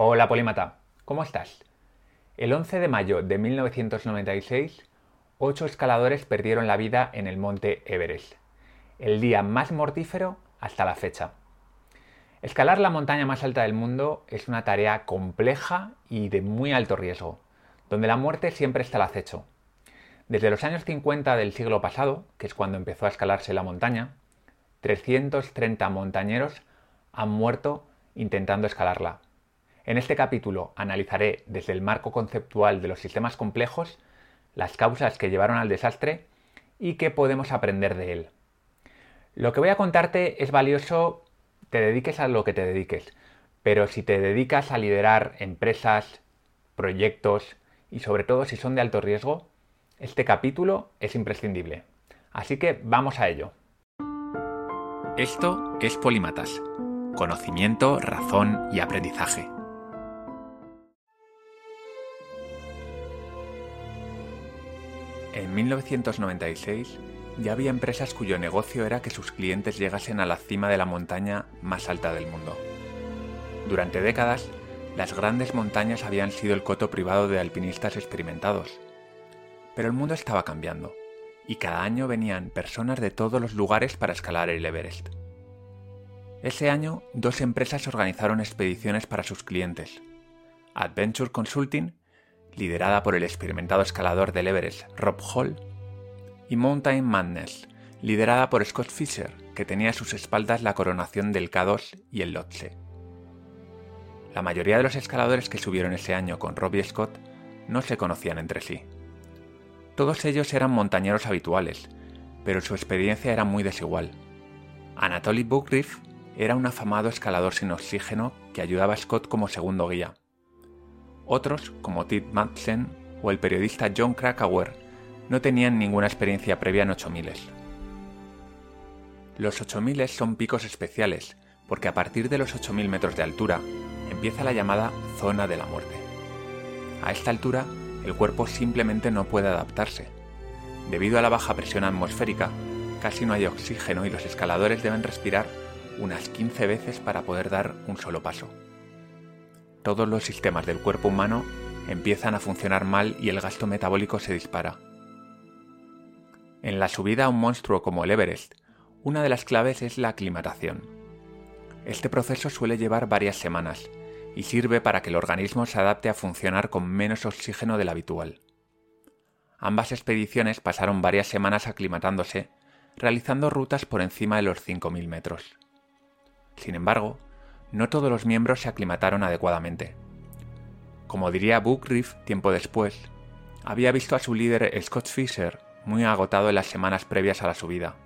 Hola Polímata, ¿cómo estás? El 11 de mayo de 1996, ocho escaladores perdieron la vida en el monte Everest, el día más mortífero hasta la fecha. Escalar la montaña más alta del mundo es una tarea compleja y de muy alto riesgo, donde la muerte siempre está al acecho. Desde los años 50 del siglo pasado, que es cuando empezó a escalarse la montaña, 330 montañeros han muerto intentando escalarla. En este capítulo analizaré desde el marco conceptual de los sistemas complejos las causas que llevaron al desastre y qué podemos aprender de él. Lo que voy a contarte es valioso, te dediques a lo que te dediques, pero si te dedicas a liderar empresas, proyectos y sobre todo si son de alto riesgo, este capítulo es imprescindible. Así que vamos a ello. Esto es Polimatas. Conocimiento, razón y aprendizaje. En 1996 ya había empresas cuyo negocio era que sus clientes llegasen a la cima de la montaña más alta del mundo. Durante décadas, las grandes montañas habían sido el coto privado de alpinistas experimentados. Pero el mundo estaba cambiando, y cada año venían personas de todos los lugares para escalar el Everest. Ese año, dos empresas organizaron expediciones para sus clientes. Adventure Consulting liderada por el experimentado escalador del Everest Rob Hall, y Mountain Madness, liderada por Scott Fisher, que tenía a sus espaldas la coronación del K2 y el Lhotse. La mayoría de los escaladores que subieron ese año con Rob y Scott no se conocían entre sí. Todos ellos eran montañeros habituales, pero su experiencia era muy desigual. Anatoly Bugriff era un afamado escalador sin oxígeno que ayudaba a Scott como segundo guía. Otros, como Tit Madsen o el periodista John Krakauer, no tenían ninguna experiencia previa en 8000. Los 8000 son picos especiales, porque a partir de los 8000 metros de altura empieza la llamada zona de la muerte. A esta altura, el cuerpo simplemente no puede adaptarse. Debido a la baja presión atmosférica, casi no hay oxígeno y los escaladores deben respirar unas 15 veces para poder dar un solo paso todos los sistemas del cuerpo humano empiezan a funcionar mal y el gasto metabólico se dispara. En la subida a un monstruo como el Everest, una de las claves es la aclimatación. Este proceso suele llevar varias semanas y sirve para que el organismo se adapte a funcionar con menos oxígeno del habitual. Ambas expediciones pasaron varias semanas aclimatándose, realizando rutas por encima de los 5.000 metros. Sin embargo, no todos los miembros se aclimataron adecuadamente. Como diría Riff tiempo después, había visto a su líder Scott Fisher muy agotado en las semanas previas a la subida,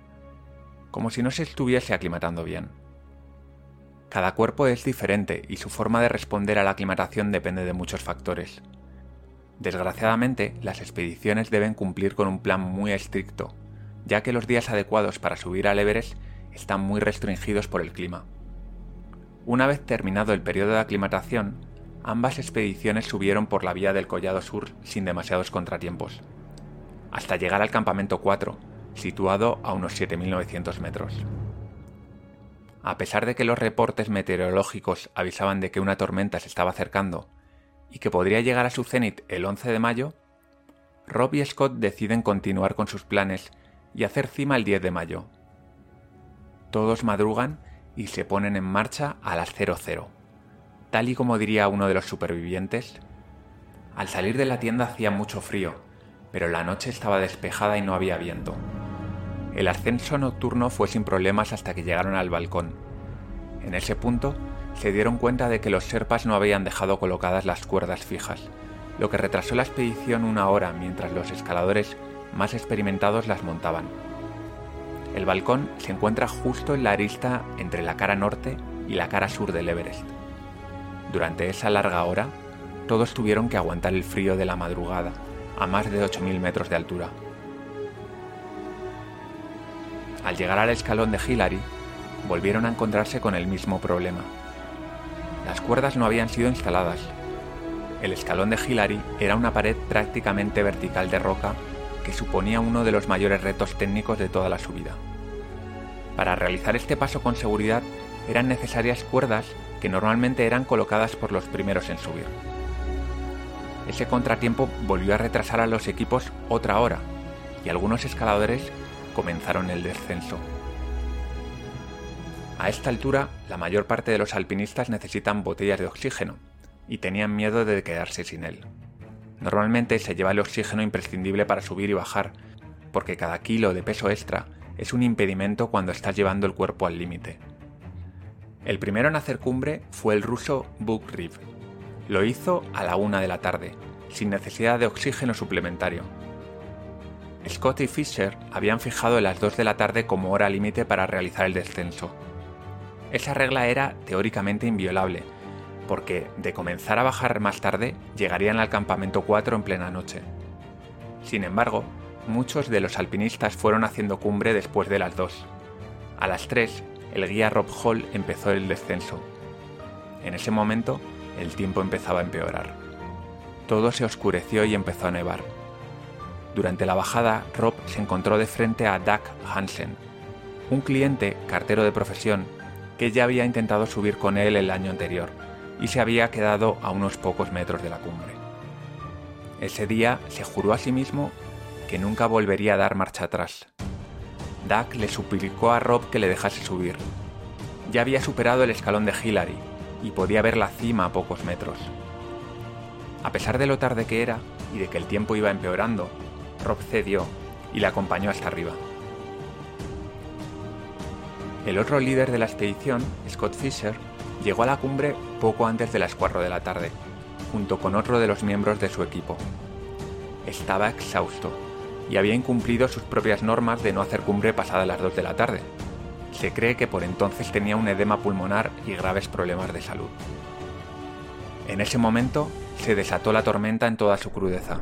como si no se estuviese aclimatando bien. Cada cuerpo es diferente y su forma de responder a la aclimatación depende de muchos factores. Desgraciadamente, las expediciones deben cumplir con un plan muy estricto, ya que los días adecuados para subir al Everest están muy restringidos por el clima. Una vez terminado el periodo de aclimatación, ambas expediciones subieron por la vía del Collado Sur sin demasiados contratiempos, hasta llegar al campamento 4, situado a unos 7.900 metros. A pesar de que los reportes meteorológicos avisaban de que una tormenta se estaba acercando y que podría llegar a su cenit el 11 de mayo, Rob y Scott deciden continuar con sus planes y hacer cima el 10 de mayo. Todos madrugan y se ponen en marcha a las 00. Tal y como diría uno de los supervivientes, al salir de la tienda hacía mucho frío, pero la noche estaba despejada y no había viento. El ascenso nocturno fue sin problemas hasta que llegaron al balcón. En ese punto se dieron cuenta de que los serpas no habían dejado colocadas las cuerdas fijas, lo que retrasó la expedición una hora mientras los escaladores más experimentados las montaban. El balcón se encuentra justo en la arista entre la cara norte y la cara sur del Everest. Durante esa larga hora, todos tuvieron que aguantar el frío de la madrugada, a más de 8.000 metros de altura. Al llegar al escalón de Hillary, volvieron a encontrarse con el mismo problema. Las cuerdas no habían sido instaladas. El escalón de Hillary era una pared prácticamente vertical de roca que suponía uno de los mayores retos técnicos de toda la subida. Para realizar este paso con seguridad eran necesarias cuerdas que normalmente eran colocadas por los primeros en subir. Ese contratiempo volvió a retrasar a los equipos otra hora y algunos escaladores comenzaron el descenso. A esta altura, la mayor parte de los alpinistas necesitan botellas de oxígeno y tenían miedo de quedarse sin él. Normalmente se lleva el oxígeno imprescindible para subir y bajar, porque cada kilo de peso extra es un impedimento cuando estás llevando el cuerpo al límite. El primero en hacer cumbre fue el ruso Buk Riv. Lo hizo a la una de la tarde, sin necesidad de oxígeno suplementario. Scott y Fisher habían fijado las 2 de la tarde como hora límite para realizar el descenso. Esa regla era teóricamente inviolable, porque de comenzar a bajar más tarde llegarían al campamento 4 en plena noche. Sin embargo, muchos de los alpinistas fueron haciendo cumbre después de las 2. A las 3, el guía Rob Hall empezó el descenso. En ese momento, el tiempo empezaba a empeorar. Todo se oscureció y empezó a nevar. Durante la bajada, Rob se encontró de frente a Doug Hansen, un cliente cartero de profesión que ya había intentado subir con él el año anterior y se había quedado a unos pocos metros de la cumbre. Ese día se juró a sí mismo que nunca volvería a dar marcha atrás. Doug le suplicó a Rob que le dejase subir. Ya había superado el escalón de Hillary y podía ver la cima a pocos metros. A pesar de lo tarde que era y de que el tiempo iba empeorando, Rob cedió y le acompañó hasta arriba. El otro líder de la expedición, Scott Fisher, llegó a la cumbre poco antes de las 4 de la tarde, junto con otro de los miembros de su equipo. Estaba exhausto y había incumplido sus propias normas de no hacer cumbre pasada las 2 de la tarde. Se cree que por entonces tenía un edema pulmonar y graves problemas de salud. En ese momento se desató la tormenta en toda su crudeza.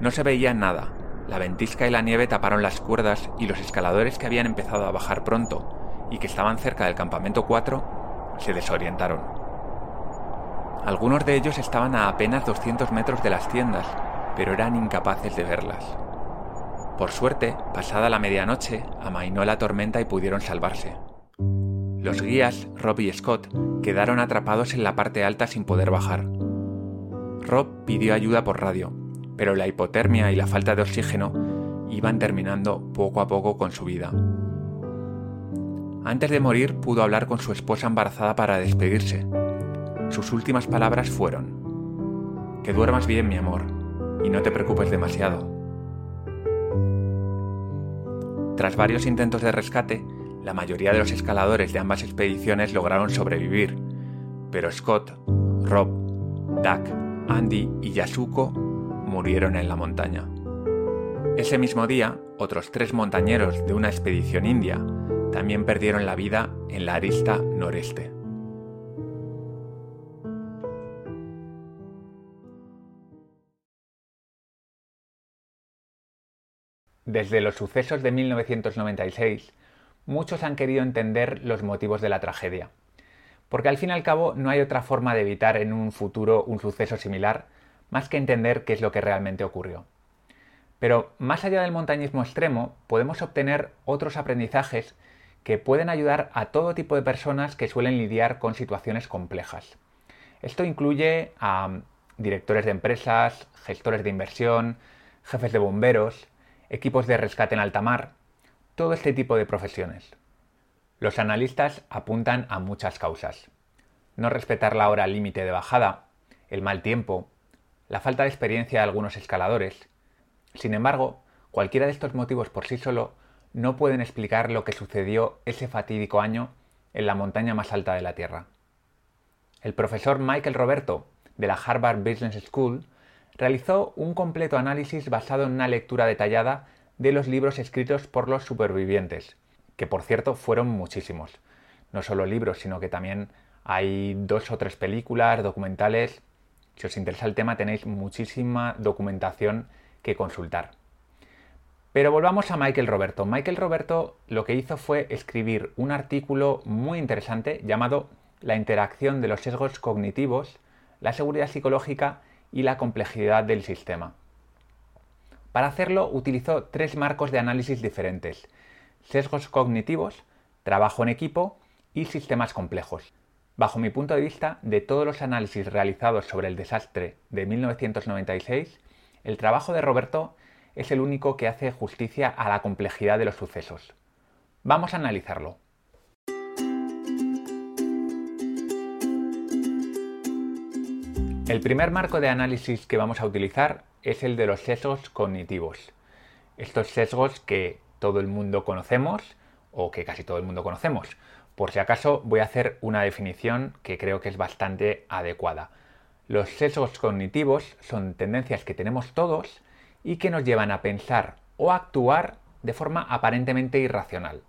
No se veía nada. La ventisca y la nieve taparon las cuerdas y los escaladores que habían empezado a bajar pronto y que estaban cerca del campamento 4 se desorientaron. Algunos de ellos estaban a apenas 200 metros de las tiendas, pero eran incapaces de verlas. Por suerte, pasada la medianoche, amainó la tormenta y pudieron salvarse. Los guías, Rob y Scott, quedaron atrapados en la parte alta sin poder bajar. Rob pidió ayuda por radio, pero la hipotermia y la falta de oxígeno iban terminando poco a poco con su vida. Antes de morir pudo hablar con su esposa embarazada para despedirse. Sus últimas palabras fueron, Que duermas bien, mi amor, y no te preocupes demasiado. Tras varios intentos de rescate, la mayoría de los escaladores de ambas expediciones lograron sobrevivir, pero Scott, Rob, Doug, Andy y Yasuko murieron en la montaña. Ese mismo día, otros tres montañeros de una expedición india también perdieron la vida en la arista noreste. Desde los sucesos de 1996, muchos han querido entender los motivos de la tragedia, porque al fin y al cabo no hay otra forma de evitar en un futuro un suceso similar más que entender qué es lo que realmente ocurrió. Pero más allá del montañismo extremo, podemos obtener otros aprendizajes que pueden ayudar a todo tipo de personas que suelen lidiar con situaciones complejas. Esto incluye a directores de empresas, gestores de inversión, jefes de bomberos, equipos de rescate en alta mar, todo este tipo de profesiones. Los analistas apuntan a muchas causas. No respetar la hora límite de bajada, el mal tiempo, la falta de experiencia de algunos escaladores. Sin embargo, cualquiera de estos motivos por sí solo no pueden explicar lo que sucedió ese fatídico año en la montaña más alta de la Tierra. El profesor Michael Roberto, de la Harvard Business School, realizó un completo análisis basado en una lectura detallada de los libros escritos por los supervivientes, que por cierto fueron muchísimos. No solo libros, sino que también hay dos o tres películas, documentales, si os interesa el tema tenéis muchísima documentación que consultar. Pero volvamos a Michael Roberto. Michael Roberto lo que hizo fue escribir un artículo muy interesante llamado La interacción de los sesgos cognitivos, la seguridad psicológica y la complejidad del sistema. Para hacerlo utilizó tres marcos de análisis diferentes. Sesgos cognitivos, trabajo en equipo y sistemas complejos. Bajo mi punto de vista, de todos los análisis realizados sobre el desastre de 1996, el trabajo de Roberto es el único que hace justicia a la complejidad de los sucesos. Vamos a analizarlo. El primer marco de análisis que vamos a utilizar es el de los sesgos cognitivos. Estos sesgos que todo el mundo conocemos o que casi todo el mundo conocemos. Por si acaso voy a hacer una definición que creo que es bastante adecuada. Los sesgos cognitivos son tendencias que tenemos todos y que nos llevan a pensar o actuar de forma aparentemente irracional.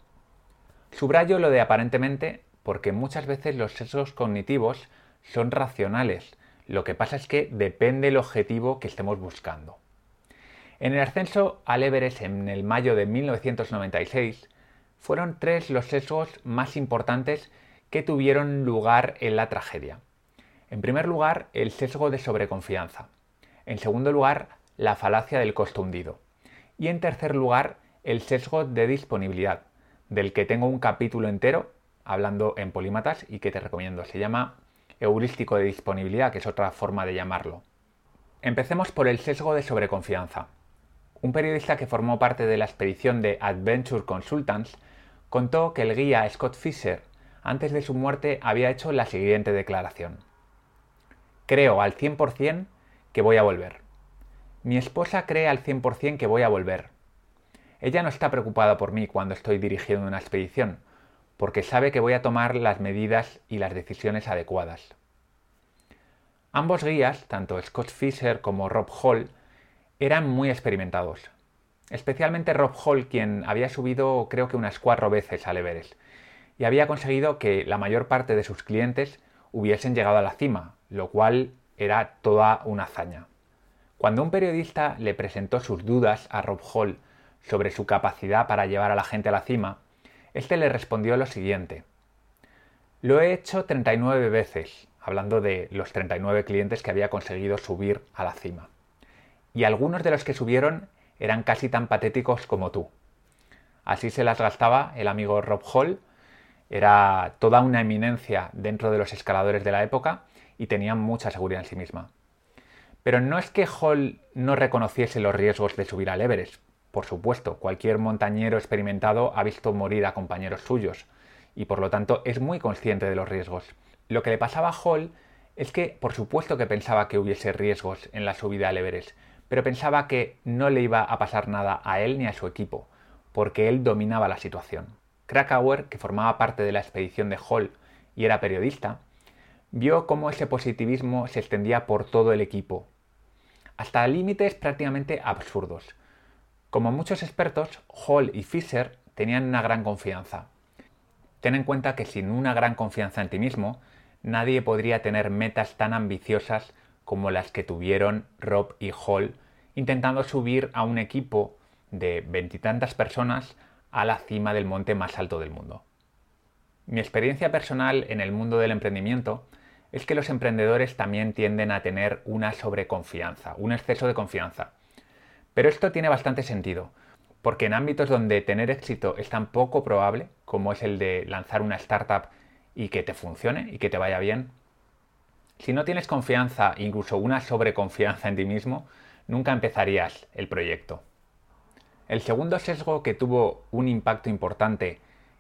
Subrayo lo de aparentemente porque muchas veces los sesgos cognitivos son racionales, lo que pasa es que depende el objetivo que estemos buscando. En el ascenso al Everest en el mayo de 1996 fueron tres los sesgos más importantes que tuvieron lugar en la tragedia. En primer lugar, el sesgo de sobreconfianza. En segundo lugar, la falacia del costo hundido. Y en tercer lugar, el sesgo de disponibilidad, del que tengo un capítulo entero hablando en polímatas y que te recomiendo. Se llama heurístico de disponibilidad, que es otra forma de llamarlo. Empecemos por el sesgo de sobreconfianza. Un periodista que formó parte de la expedición de Adventure Consultants contó que el guía Scott Fisher, antes de su muerte, había hecho la siguiente declaración. Creo al 100% que voy a volver. Mi esposa cree al 100% que voy a volver. Ella no está preocupada por mí cuando estoy dirigiendo una expedición, porque sabe que voy a tomar las medidas y las decisiones adecuadas. Ambos guías, tanto Scott Fisher como Rob Hall, eran muy experimentados. Especialmente Rob Hall, quien había subido creo que unas cuatro veces al Everest, y había conseguido que la mayor parte de sus clientes hubiesen llegado a la cima, lo cual era toda una hazaña. Cuando un periodista le presentó sus dudas a Rob Hall sobre su capacidad para llevar a la gente a la cima, este le respondió lo siguiente. Lo he hecho 39 veces, hablando de los 39 clientes que había conseguido subir a la cima. Y algunos de los que subieron eran casi tan patéticos como tú. Así se las gastaba el amigo Rob Hall. Era toda una eminencia dentro de los escaladores de la época y tenía mucha seguridad en sí misma. Pero no es que Hall no reconociese los riesgos de subir al Everest. Por supuesto, cualquier montañero experimentado ha visto morir a compañeros suyos y por lo tanto es muy consciente de los riesgos. Lo que le pasaba a Hall es que por supuesto que pensaba que hubiese riesgos en la subida al Everest, pero pensaba que no le iba a pasar nada a él ni a su equipo, porque él dominaba la situación. Krakauer, que formaba parte de la expedición de Hall y era periodista, vio cómo ese positivismo se extendía por todo el equipo hasta límites prácticamente absurdos. Como muchos expertos, Hall y Fisher tenían una gran confianza. Ten en cuenta que sin una gran confianza en ti mismo, nadie podría tener metas tan ambiciosas como las que tuvieron Rob y Hall intentando subir a un equipo de veintitantas personas a la cima del monte más alto del mundo. Mi experiencia personal en el mundo del emprendimiento es que los emprendedores también tienden a tener una sobreconfianza, un exceso de confianza. Pero esto tiene bastante sentido, porque en ámbitos donde tener éxito es tan poco probable, como es el de lanzar una startup y que te funcione y que te vaya bien, si no tienes confianza, incluso una sobreconfianza en ti mismo, nunca empezarías el proyecto. El segundo sesgo que tuvo un impacto importante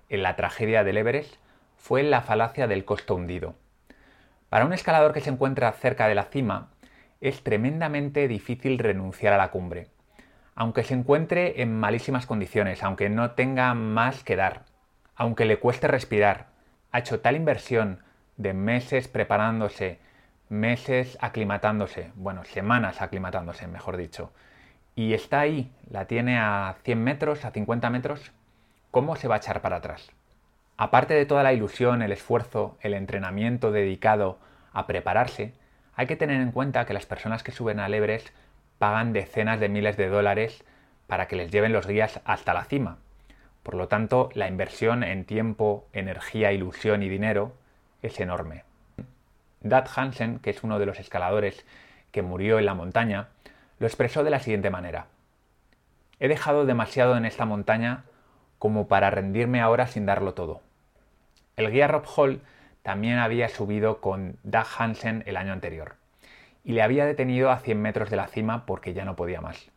en la tragedia del Everest fue la falacia del costo hundido. Para un escalador que se encuentra cerca de la cima, es tremendamente difícil renunciar a la cumbre, aunque se encuentre en malísimas condiciones, aunque no tenga más que dar, aunque le cueste respirar. Ha hecho tal inversión de meses preparándose, meses aclimatándose, bueno, semanas aclimatándose, mejor dicho, y está ahí, la tiene a 100 metros, a 50 metros, ¿cómo se va a echar para atrás? Aparte de toda la ilusión, el esfuerzo, el entrenamiento dedicado a prepararse, hay que tener en cuenta que las personas que suben al Everest pagan decenas de miles de dólares para que les lleven los guías hasta la cima. Por lo tanto, la inversión en tiempo, energía, ilusión y dinero es enorme. Dad Hansen, que es uno de los escaladores que murió en la montaña, lo expresó de la siguiente manera. He dejado demasiado en esta montaña como para rendirme ahora sin darlo todo. El guía Rob Hall también había subido con Doug Hansen el año anterior y le había detenido a 100 metros de la cima porque ya no podía más.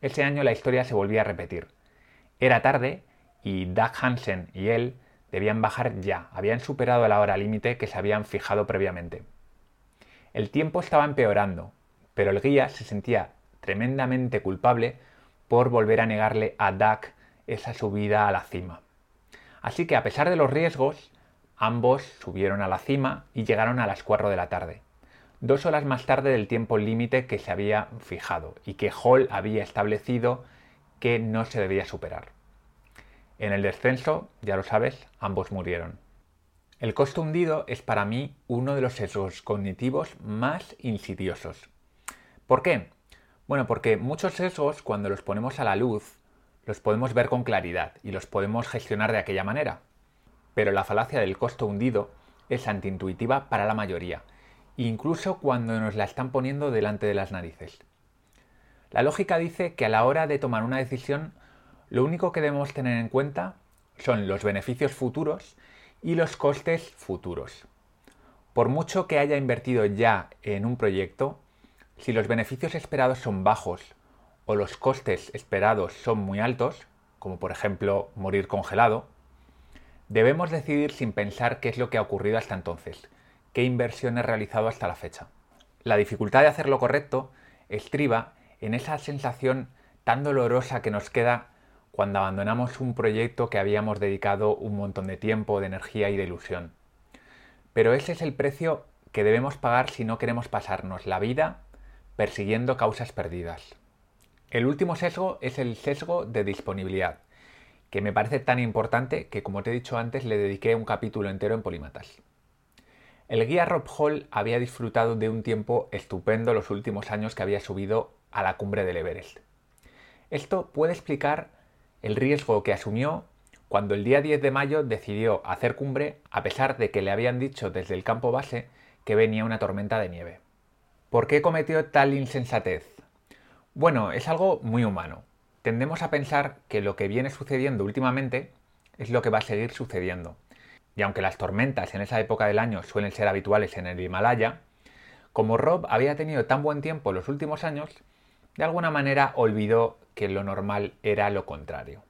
Ese año la historia se volvía a repetir. Era tarde y Doug Hansen y él debían bajar ya, habían superado la hora límite que se habían fijado previamente. El tiempo estaba empeorando, pero el guía se sentía tremendamente culpable por volver a negarle a Doug esa subida a la cima. Así que a pesar de los riesgos, ambos subieron a la cima y llegaron a las 4 de la tarde, dos horas más tarde del tiempo límite que se había fijado y que Hall había establecido que no se debía superar. En el descenso, ya lo sabes, ambos murieron. El costo hundido es para mí uno de los sesgos cognitivos más insidiosos. ¿Por qué? Bueno, porque muchos sesgos, cuando los ponemos a la luz, los podemos ver con claridad y los podemos gestionar de aquella manera. Pero la falacia del costo hundido es antiintuitiva para la mayoría, incluso cuando nos la están poniendo delante de las narices. La lógica dice que a la hora de tomar una decisión lo único que debemos tener en cuenta son los beneficios futuros y los costes futuros. Por mucho que haya invertido ya en un proyecto, si los beneficios esperados son bajos o los costes esperados son muy altos, como por ejemplo morir congelado, debemos decidir sin pensar qué es lo que ha ocurrido hasta entonces, qué inversión he realizado hasta la fecha. La dificultad de hacer lo correcto estriba en esa sensación tan dolorosa que nos queda cuando abandonamos un proyecto que habíamos dedicado un montón de tiempo, de energía y de ilusión. Pero ese es el precio que debemos pagar si no queremos pasarnos la vida persiguiendo causas perdidas. El último sesgo es el sesgo de disponibilidad, que me parece tan importante que, como te he dicho antes, le dediqué un capítulo entero en Polímatas. El guía Rob Hall había disfrutado de un tiempo estupendo los últimos años que había subido a la cumbre del Everest. Esto puede explicar el riesgo que asumió cuando el día 10 de mayo decidió hacer cumbre a pesar de que le habían dicho desde el campo base que venía una tormenta de nieve. ¿Por qué cometió tal insensatez? Bueno, es algo muy humano. Tendemos a pensar que lo que viene sucediendo últimamente es lo que va a seguir sucediendo. Y aunque las tormentas en esa época del año suelen ser habituales en el Himalaya, como Rob había tenido tan buen tiempo los últimos años, de alguna manera olvidó que lo normal era lo contrario.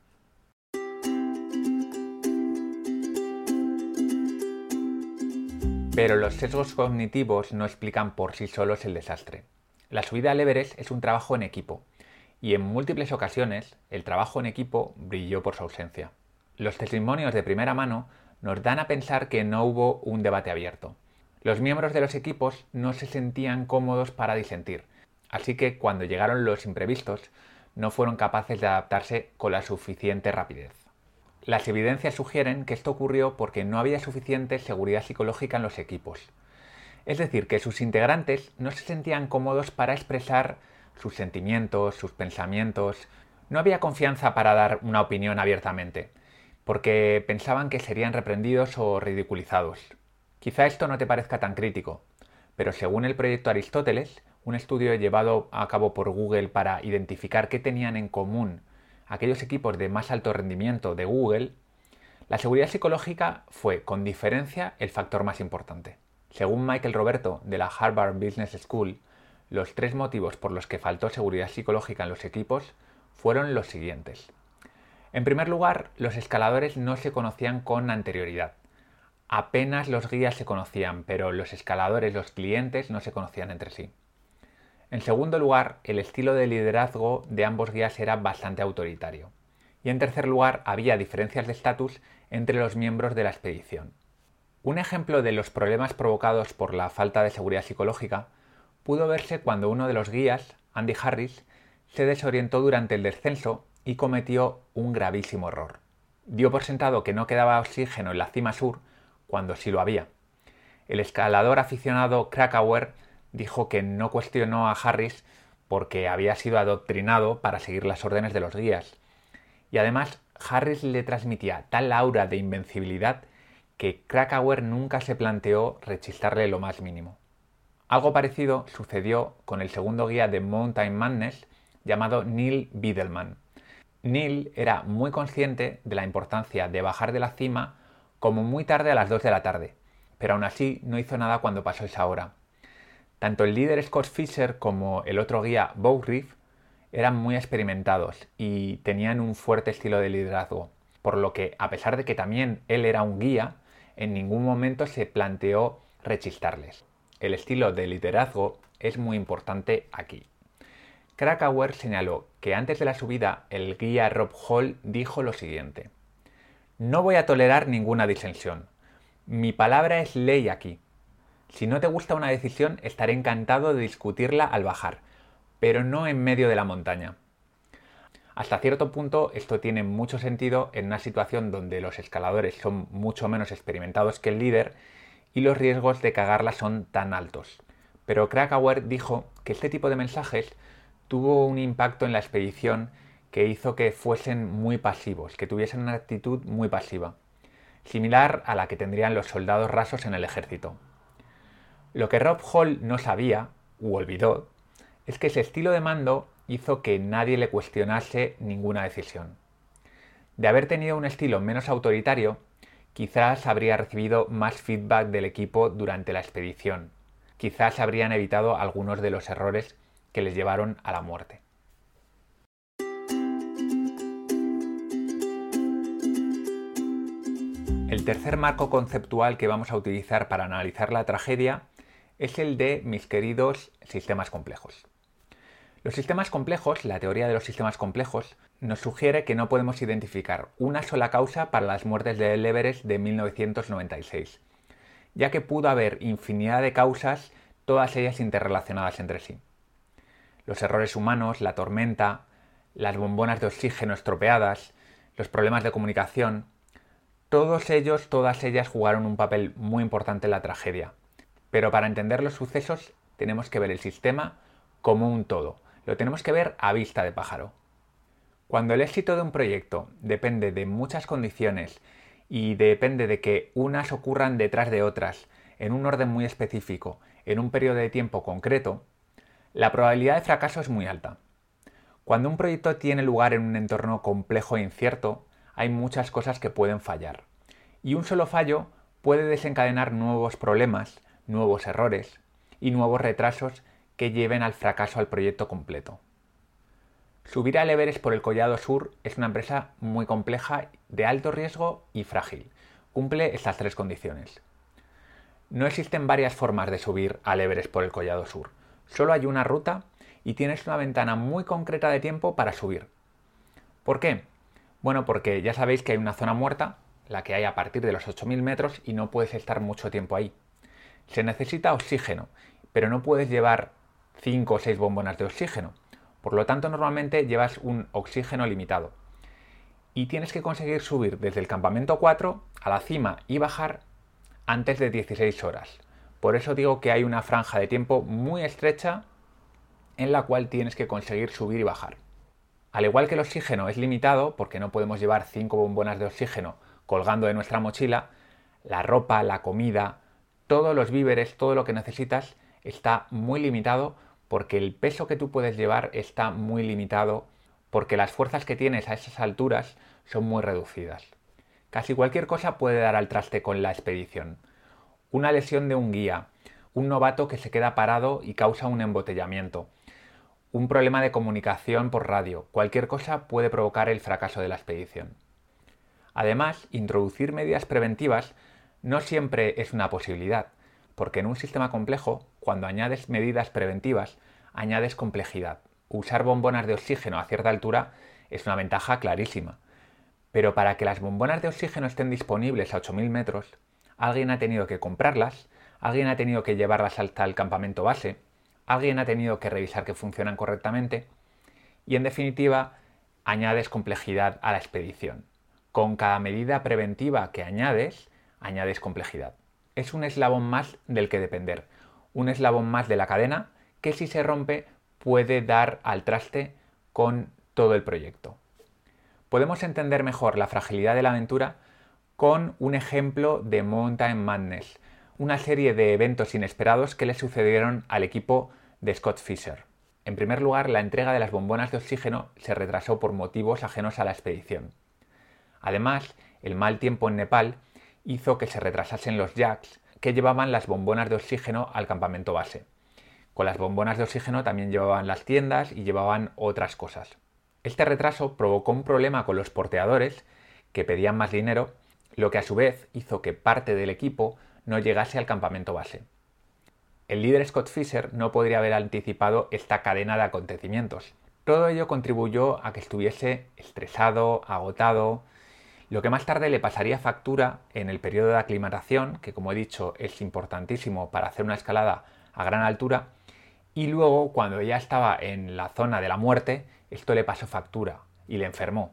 Pero los sesgos cognitivos no explican por sí solos el desastre. La subida al Everest es un trabajo en equipo, y en múltiples ocasiones el trabajo en equipo brilló por su ausencia. Los testimonios de primera mano nos dan a pensar que no hubo un debate abierto. Los miembros de los equipos no se sentían cómodos para disentir, así que cuando llegaron los imprevistos no fueron capaces de adaptarse con la suficiente rapidez. Las evidencias sugieren que esto ocurrió porque no había suficiente seguridad psicológica en los equipos. Es decir, que sus integrantes no se sentían cómodos para expresar sus sentimientos, sus pensamientos. No había confianza para dar una opinión abiertamente, porque pensaban que serían reprendidos o ridiculizados. Quizá esto no te parezca tan crítico, pero según el proyecto Aristóteles, un estudio llevado a cabo por Google para identificar qué tenían en común aquellos equipos de más alto rendimiento de Google, la seguridad psicológica fue, con diferencia, el factor más importante. Según Michael Roberto, de la Harvard Business School, los tres motivos por los que faltó seguridad psicológica en los equipos fueron los siguientes. En primer lugar, los escaladores no se conocían con anterioridad. Apenas los guías se conocían, pero los escaladores, los clientes, no se conocían entre sí. En segundo lugar, el estilo de liderazgo de ambos guías era bastante autoritario. Y en tercer lugar, había diferencias de estatus entre los miembros de la expedición. Un ejemplo de los problemas provocados por la falta de seguridad psicológica pudo verse cuando uno de los guías, Andy Harris, se desorientó durante el descenso y cometió un gravísimo error. Dio por sentado que no quedaba oxígeno en la cima sur cuando sí lo había. El escalador aficionado Krakauer dijo que no cuestionó a Harris porque había sido adoctrinado para seguir las órdenes de los guías. Y además, Harris le transmitía tal aura de invencibilidad que Krakauer nunca se planteó rechistarle lo más mínimo. Algo parecido sucedió con el segundo guía de Mountain Madness llamado Neil Bidelman. Neil era muy consciente de la importancia de bajar de la cima como muy tarde a las 2 de la tarde, pero aún así no hizo nada cuando pasó esa hora. Tanto el líder Scott Fisher como el otro guía Bow Reef eran muy experimentados y tenían un fuerte estilo de liderazgo, por lo que a pesar de que también él era un guía, en ningún momento se planteó rechistarles. El estilo de liderazgo es muy importante aquí. Krakauer señaló que antes de la subida el guía Rob Hall dijo lo siguiente. No voy a tolerar ninguna disensión. Mi palabra es ley aquí. Si no te gusta una decisión, estaré encantado de discutirla al bajar, pero no en medio de la montaña. Hasta cierto punto esto tiene mucho sentido en una situación donde los escaladores son mucho menos experimentados que el líder y los riesgos de cagarla son tan altos. Pero Krakauer dijo que este tipo de mensajes tuvo un impacto en la expedición que hizo que fuesen muy pasivos, que tuviesen una actitud muy pasiva, similar a la que tendrían los soldados rasos en el ejército. Lo que Rob Hall no sabía, u olvidó, es que ese estilo de mando hizo que nadie le cuestionase ninguna decisión. De haber tenido un estilo menos autoritario, quizás habría recibido más feedback del equipo durante la expedición. Quizás habrían evitado algunos de los errores que les llevaron a la muerte. El tercer marco conceptual que vamos a utilizar para analizar la tragedia es el de mis queridos sistemas complejos. Los sistemas complejos, la teoría de los sistemas complejos, nos sugiere que no podemos identificar una sola causa para las muertes de Everest de 1996, ya que pudo haber infinidad de causas, todas ellas interrelacionadas entre sí. Los errores humanos, la tormenta, las bombonas de oxígeno estropeadas, los problemas de comunicación, todos ellos, todas ellas jugaron un papel muy importante en la tragedia. Pero para entender los sucesos tenemos que ver el sistema como un todo. Lo tenemos que ver a vista de pájaro. Cuando el éxito de un proyecto depende de muchas condiciones y depende de que unas ocurran detrás de otras, en un orden muy específico, en un periodo de tiempo concreto, la probabilidad de fracaso es muy alta. Cuando un proyecto tiene lugar en un entorno complejo e incierto, hay muchas cosas que pueden fallar. Y un solo fallo puede desencadenar nuevos problemas, nuevos errores y nuevos retrasos que lleven al fracaso al proyecto completo. Subir al Everest por el Collado Sur es una empresa muy compleja, de alto riesgo y frágil. Cumple estas tres condiciones. No existen varias formas de subir al Everest por el Collado Sur. Solo hay una ruta y tienes una ventana muy concreta de tiempo para subir. ¿Por qué? Bueno, porque ya sabéis que hay una zona muerta, la que hay a partir de los 8.000 metros, y no puedes estar mucho tiempo ahí. Se necesita oxígeno, pero no puedes llevar 5 o 6 bombonas de oxígeno. Por lo tanto, normalmente llevas un oxígeno limitado. Y tienes que conseguir subir desde el campamento 4 a la cima y bajar antes de 16 horas. Por eso digo que hay una franja de tiempo muy estrecha en la cual tienes que conseguir subir y bajar. Al igual que el oxígeno es limitado, porque no podemos llevar 5 bombonas de oxígeno colgando de nuestra mochila, la ropa, la comida, todos los víveres, todo lo que necesitas está muy limitado porque el peso que tú puedes llevar está muy limitado porque las fuerzas que tienes a esas alturas son muy reducidas. Casi cualquier cosa puede dar al traste con la expedición. Una lesión de un guía, un novato que se queda parado y causa un embotellamiento, un problema de comunicación por radio, cualquier cosa puede provocar el fracaso de la expedición. Además, introducir medidas preventivas no siempre es una posibilidad, porque en un sistema complejo, cuando añades medidas preventivas, añades complejidad. Usar bombonas de oxígeno a cierta altura es una ventaja clarísima. Pero para que las bombonas de oxígeno estén disponibles a 8.000 metros, alguien ha tenido que comprarlas, alguien ha tenido que llevarlas hasta el campamento base, alguien ha tenido que revisar que funcionan correctamente y en definitiva añades complejidad a la expedición. Con cada medida preventiva que añades, añades complejidad. Es un eslabón más del que depender, un eslabón más de la cadena que si se rompe puede dar al traste con todo el proyecto. Podemos entender mejor la fragilidad de la aventura con un ejemplo de Mountain Madness, una serie de eventos inesperados que le sucedieron al equipo de Scott Fisher. En primer lugar, la entrega de las bombonas de oxígeno se retrasó por motivos ajenos a la expedición. Además, el mal tiempo en Nepal hizo que se retrasasen los jacks, que llevaban las bombonas de oxígeno al campamento base. Con las bombonas de oxígeno también llevaban las tiendas y llevaban otras cosas. Este retraso provocó un problema con los porteadores que pedían más dinero, lo que a su vez hizo que parte del equipo no llegase al campamento base. El líder Scott Fisher no podría haber anticipado esta cadena de acontecimientos. Todo ello contribuyó a que estuviese estresado, agotado, lo que más tarde le pasaría factura en el periodo de aclimatación, que como he dicho es importantísimo para hacer una escalada a gran altura, y luego cuando ya estaba en la zona de la muerte, esto le pasó factura y le enfermó.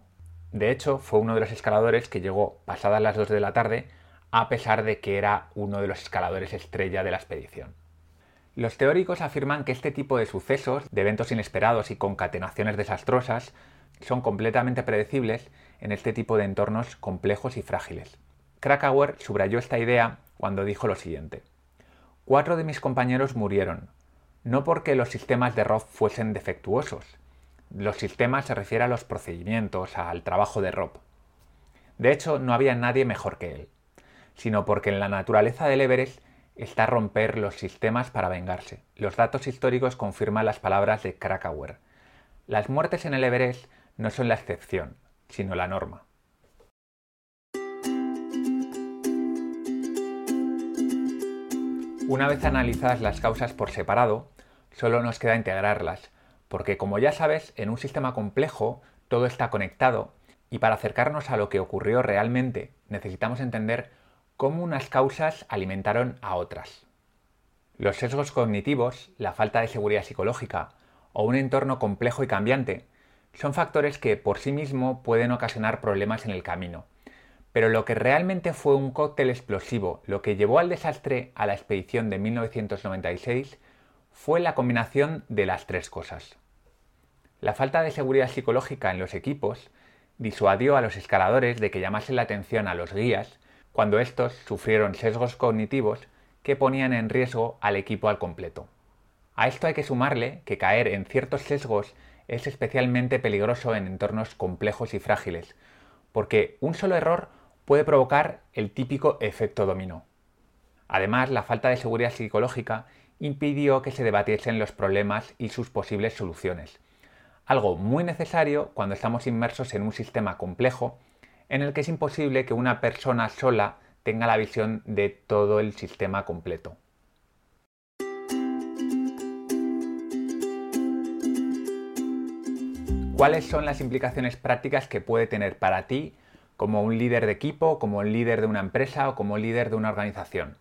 De hecho, fue uno de los escaladores que llegó pasadas las 2 de la tarde, a pesar de que era uno de los escaladores estrella de la expedición. Los teóricos afirman que este tipo de sucesos, de eventos inesperados y concatenaciones desastrosas, son completamente predecibles en este tipo de entornos complejos y frágiles. Krakauer subrayó esta idea cuando dijo lo siguiente. Cuatro de mis compañeros murieron, no porque los sistemas de Rob fuesen defectuosos. Los sistemas se refiere a los procedimientos, al trabajo de Rob. De hecho, no había nadie mejor que él, sino porque en la naturaleza del Everest está romper los sistemas para vengarse. Los datos históricos confirman las palabras de Krakauer. Las muertes en el Everest no son la excepción, sino la norma. Una vez analizadas las causas por separado, solo nos queda integrarlas, porque como ya sabes, en un sistema complejo todo está conectado y para acercarnos a lo que ocurrió realmente necesitamos entender cómo unas causas alimentaron a otras. Los sesgos cognitivos, la falta de seguridad psicológica o un entorno complejo y cambiante son factores que por sí mismo pueden ocasionar problemas en el camino. Pero lo que realmente fue un cóctel explosivo, lo que llevó al desastre a la expedición de 1996, fue la combinación de las tres cosas. La falta de seguridad psicológica en los equipos disuadió a los escaladores de que llamasen la atención a los guías cuando estos sufrieron sesgos cognitivos que ponían en riesgo al equipo al completo. A esto hay que sumarle que caer en ciertos sesgos es especialmente peligroso en entornos complejos y frágiles, porque un solo error puede provocar el típico efecto dominó. Además, la falta de seguridad psicológica impidió que se debatiesen los problemas y sus posibles soluciones, algo muy necesario cuando estamos inmersos en un sistema complejo en el que es imposible que una persona sola tenga la visión de todo el sistema completo. ¿Cuáles son las implicaciones prácticas que puede tener para ti como un líder de equipo, como un líder de una empresa o como líder de una organización?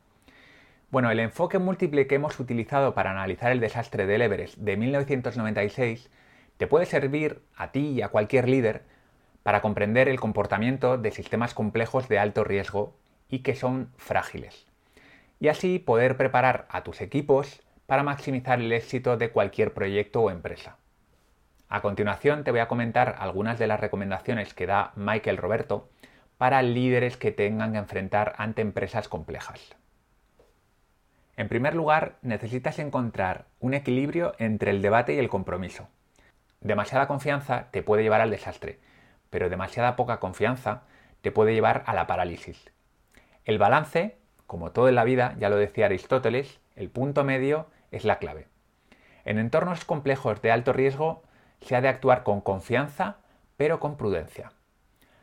Bueno, el enfoque múltiple que hemos utilizado para analizar el desastre del Everest de 1996 te puede servir a ti y a cualquier líder para comprender el comportamiento de sistemas complejos de alto riesgo y que son frágiles. Y así poder preparar a tus equipos para maximizar el éxito de cualquier proyecto o empresa. A continuación te voy a comentar algunas de las recomendaciones que da Michael Roberto para líderes que tengan que enfrentar ante empresas complejas. En primer lugar, necesitas encontrar un equilibrio entre el debate y el compromiso. Demasiada confianza te puede llevar al desastre, pero demasiada poca confianza te puede llevar a la parálisis. El balance, como todo en la vida, ya lo decía Aristóteles, el punto medio es la clave. En entornos complejos de alto riesgo se ha de actuar con confianza, pero con prudencia.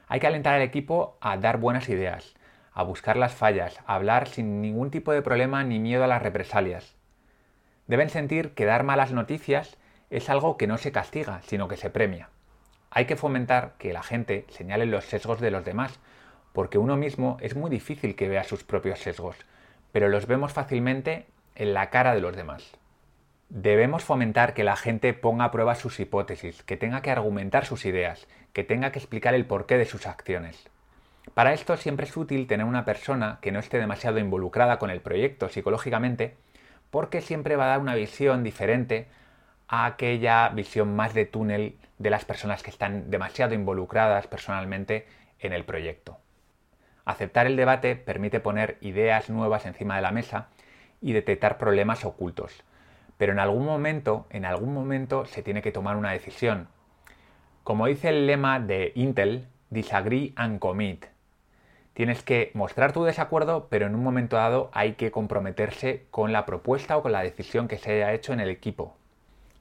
Hay que alentar al equipo a dar buenas ideas, a buscar las fallas, a hablar sin ningún tipo de problema ni miedo a las represalias. Deben sentir que dar malas noticias es algo que no se castiga, sino que se premia. Hay que fomentar que la gente señale los sesgos de los demás, porque uno mismo es muy difícil que vea sus propios sesgos, pero los vemos fácilmente en la cara de los demás. Debemos fomentar que la gente ponga a prueba sus hipótesis, que tenga que argumentar sus ideas, que tenga que explicar el porqué de sus acciones. Para esto siempre es útil tener una persona que no esté demasiado involucrada con el proyecto psicológicamente, porque siempre va a dar una visión diferente a aquella visión más de túnel de las personas que están demasiado involucradas personalmente en el proyecto. Aceptar el debate permite poner ideas nuevas encima de la mesa y detectar problemas ocultos, pero en algún momento, en algún momento se tiene que tomar una decisión. Como dice el lema de Intel, disagree and commit. Tienes que mostrar tu desacuerdo, pero en un momento dado hay que comprometerse con la propuesta o con la decisión que se haya hecho en el equipo.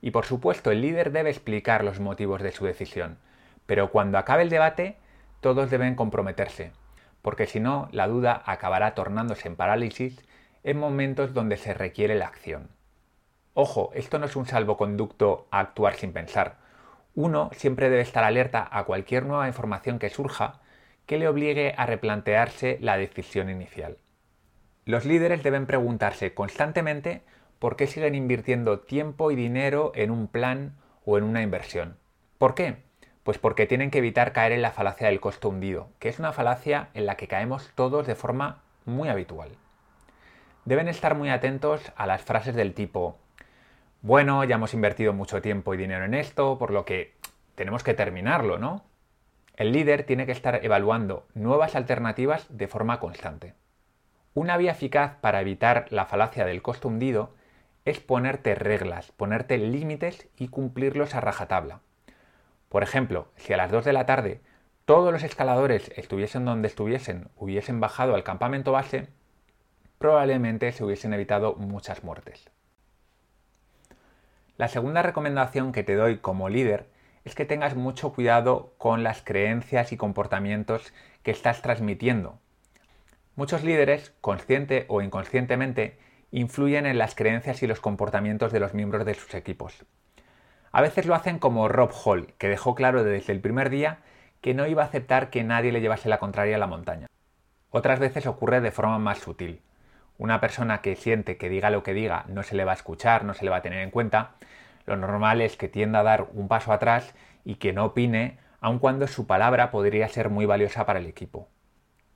Y por supuesto, el líder debe explicar los motivos de su decisión, pero cuando acabe el debate, todos deben comprometerse, porque si no, la duda acabará tornándose en parálisis en momentos donde se requiere la acción. Ojo, esto no es un salvoconducto a actuar sin pensar. Uno siempre debe estar alerta a cualquier nueva información que surja que le obligue a replantearse la decisión inicial. Los líderes deben preguntarse constantemente por qué siguen invirtiendo tiempo y dinero en un plan o en una inversión. ¿Por qué? Pues porque tienen que evitar caer en la falacia del costo hundido, que es una falacia en la que caemos todos de forma muy habitual. Deben estar muy atentos a las frases del tipo, bueno, ya hemos invertido mucho tiempo y dinero en esto, por lo que tenemos que terminarlo, ¿no? El líder tiene que estar evaluando nuevas alternativas de forma constante. Una vía eficaz para evitar la falacia del costo hundido es ponerte reglas, ponerte límites y cumplirlos a rajatabla. Por ejemplo, si a las 2 de la tarde todos los escaladores estuviesen donde estuviesen, hubiesen bajado al campamento base, probablemente se hubiesen evitado muchas muertes. La segunda recomendación que te doy como líder es que tengas mucho cuidado con las creencias y comportamientos que estás transmitiendo. Muchos líderes, consciente o inconscientemente, influyen en las creencias y los comportamientos de los miembros de sus equipos. A veces lo hacen como Rob Hall, que dejó claro desde el primer día que no iba a aceptar que nadie le llevase la contraria a la montaña. Otras veces ocurre de forma más sutil. Una persona que siente que diga lo que diga no se le va a escuchar, no se le va a tener en cuenta, lo normal es que tienda a dar un paso atrás y que no opine, aun cuando su palabra podría ser muy valiosa para el equipo.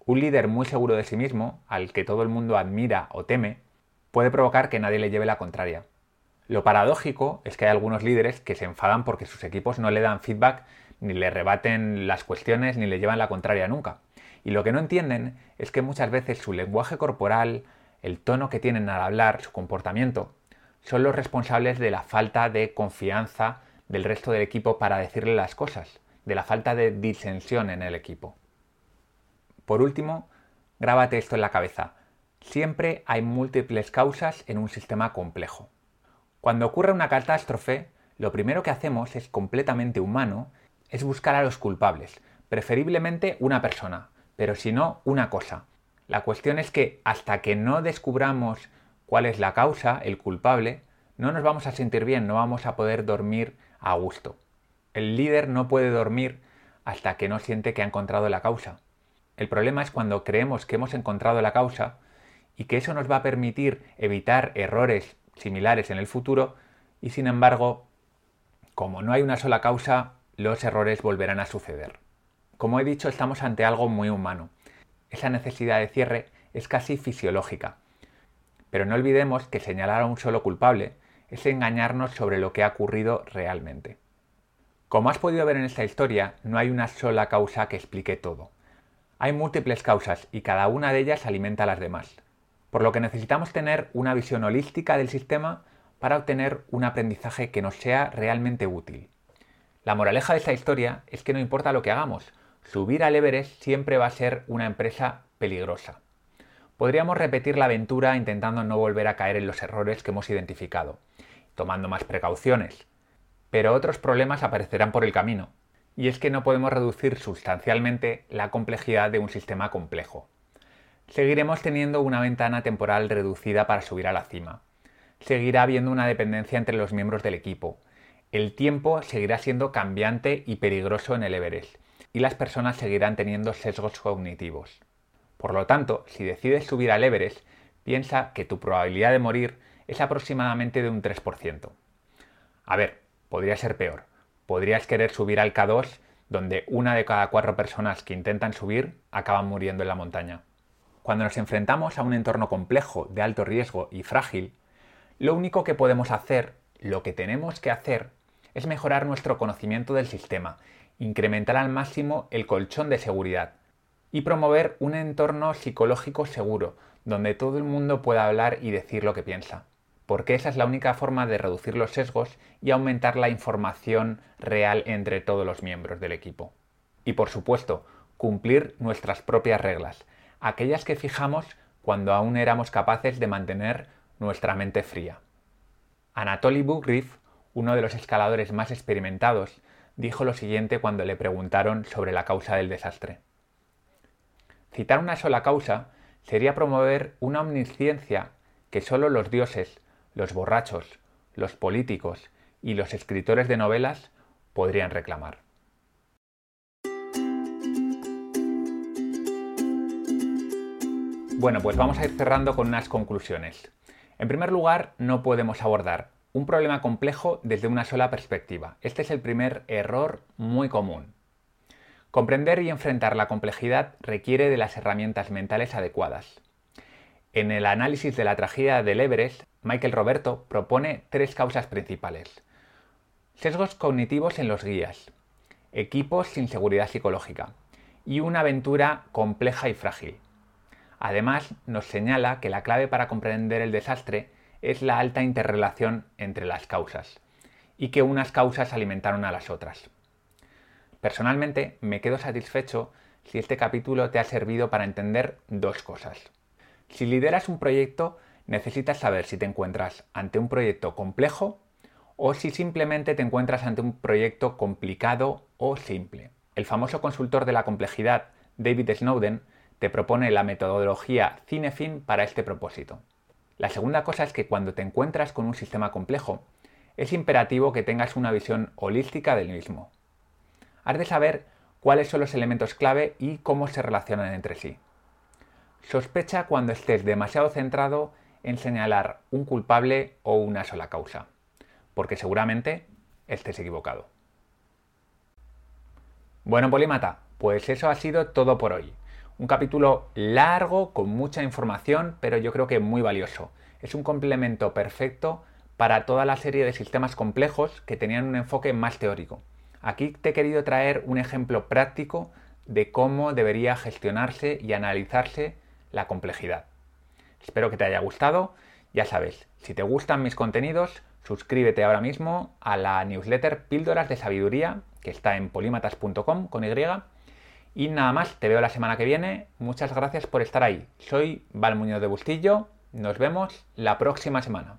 Un líder muy seguro de sí mismo, al que todo el mundo admira o teme, puede provocar que nadie le lleve la contraria. Lo paradójico es que hay algunos líderes que se enfadan porque sus equipos no le dan feedback, ni le rebaten las cuestiones, ni le llevan la contraria nunca. Y lo que no entienden es que muchas veces su lenguaje corporal, el tono que tienen al hablar, su comportamiento, son los responsables de la falta de confianza del resto del equipo para decirle las cosas, de la falta de disensión en el equipo. Por último, grábate esto en la cabeza. Siempre hay múltiples causas en un sistema complejo. Cuando ocurre una catástrofe, lo primero que hacemos es completamente humano, es buscar a los culpables, preferiblemente una persona, pero si no, una cosa. La cuestión es que hasta que no descubramos cuál es la causa, el culpable, no nos vamos a sentir bien, no vamos a poder dormir a gusto. El líder no puede dormir hasta que no siente que ha encontrado la causa. El problema es cuando creemos que hemos encontrado la causa y que eso nos va a permitir evitar errores similares en el futuro y sin embargo, como no hay una sola causa, los errores volverán a suceder. Como he dicho, estamos ante algo muy humano. Esa necesidad de cierre es casi fisiológica. Pero no olvidemos que señalar a un solo culpable es engañarnos sobre lo que ha ocurrido realmente. Como has podido ver en esta historia, no hay una sola causa que explique todo. Hay múltiples causas y cada una de ellas alimenta a las demás. Por lo que necesitamos tener una visión holística del sistema para obtener un aprendizaje que nos sea realmente útil. La moraleja de esta historia es que no importa lo que hagamos, subir al Everest siempre va a ser una empresa peligrosa. Podríamos repetir la aventura intentando no volver a caer en los errores que hemos identificado, tomando más precauciones. Pero otros problemas aparecerán por el camino, y es que no podemos reducir sustancialmente la complejidad de un sistema complejo. Seguiremos teniendo una ventana temporal reducida para subir a la cima. Seguirá habiendo una dependencia entre los miembros del equipo. El tiempo seguirá siendo cambiante y peligroso en el Everest, y las personas seguirán teniendo sesgos cognitivos. Por lo tanto, si decides subir al Everest, piensa que tu probabilidad de morir es aproximadamente de un 3%. A ver, podría ser peor. Podrías querer subir al K2, donde una de cada cuatro personas que intentan subir acaban muriendo en la montaña. Cuando nos enfrentamos a un entorno complejo, de alto riesgo y frágil, lo único que podemos hacer, lo que tenemos que hacer, es mejorar nuestro conocimiento del sistema, incrementar al máximo el colchón de seguridad, y promover un entorno psicológico seguro, donde todo el mundo pueda hablar y decir lo que piensa, porque esa es la única forma de reducir los sesgos y aumentar la información real entre todos los miembros del equipo. Y por supuesto, cumplir nuestras propias reglas, aquellas que fijamos cuando aún éramos capaces de mantener nuestra mente fría. Anatoly Bugriff, uno de los escaladores más experimentados, dijo lo siguiente cuando le preguntaron sobre la causa del desastre. Citar una sola causa sería promover una omnisciencia que solo los dioses, los borrachos, los políticos y los escritores de novelas podrían reclamar. Bueno, pues vamos a ir cerrando con unas conclusiones. En primer lugar, no podemos abordar un problema complejo desde una sola perspectiva. Este es el primer error muy común. Comprender y enfrentar la complejidad requiere de las herramientas mentales adecuadas. En el análisis de la tragedia del Everest, Michael Roberto propone tres causas principales. Sesgos cognitivos en los guías, equipos sin seguridad psicológica y una aventura compleja y frágil. Además, nos señala que la clave para comprender el desastre es la alta interrelación entre las causas y que unas causas alimentaron a las otras. Personalmente, me quedo satisfecho si este capítulo te ha servido para entender dos cosas. Si lideras un proyecto, necesitas saber si te encuentras ante un proyecto complejo o si simplemente te encuentras ante un proyecto complicado o simple. El famoso consultor de la complejidad, David Snowden, te propone la metodología Cinefin para este propósito. La segunda cosa es que cuando te encuentras con un sistema complejo, es imperativo que tengas una visión holística del mismo has de saber cuáles son los elementos clave y cómo se relacionan entre sí. Sospecha cuando estés demasiado centrado en señalar un culpable o una sola causa, porque seguramente estés equivocado. Bueno, Polímata, pues eso ha sido todo por hoy. Un capítulo largo, con mucha información, pero yo creo que muy valioso. Es un complemento perfecto para toda la serie de sistemas complejos que tenían un enfoque más teórico. Aquí te he querido traer un ejemplo práctico de cómo debería gestionarse y analizarse la complejidad. Espero que te haya gustado. Ya sabes, si te gustan mis contenidos, suscríbete ahora mismo a la newsletter Píldoras de Sabiduría, que está en polímatas.com con Y. Y nada más, te veo la semana que viene. Muchas gracias por estar ahí. Soy Val Muñoz de Bustillo. Nos vemos la próxima semana.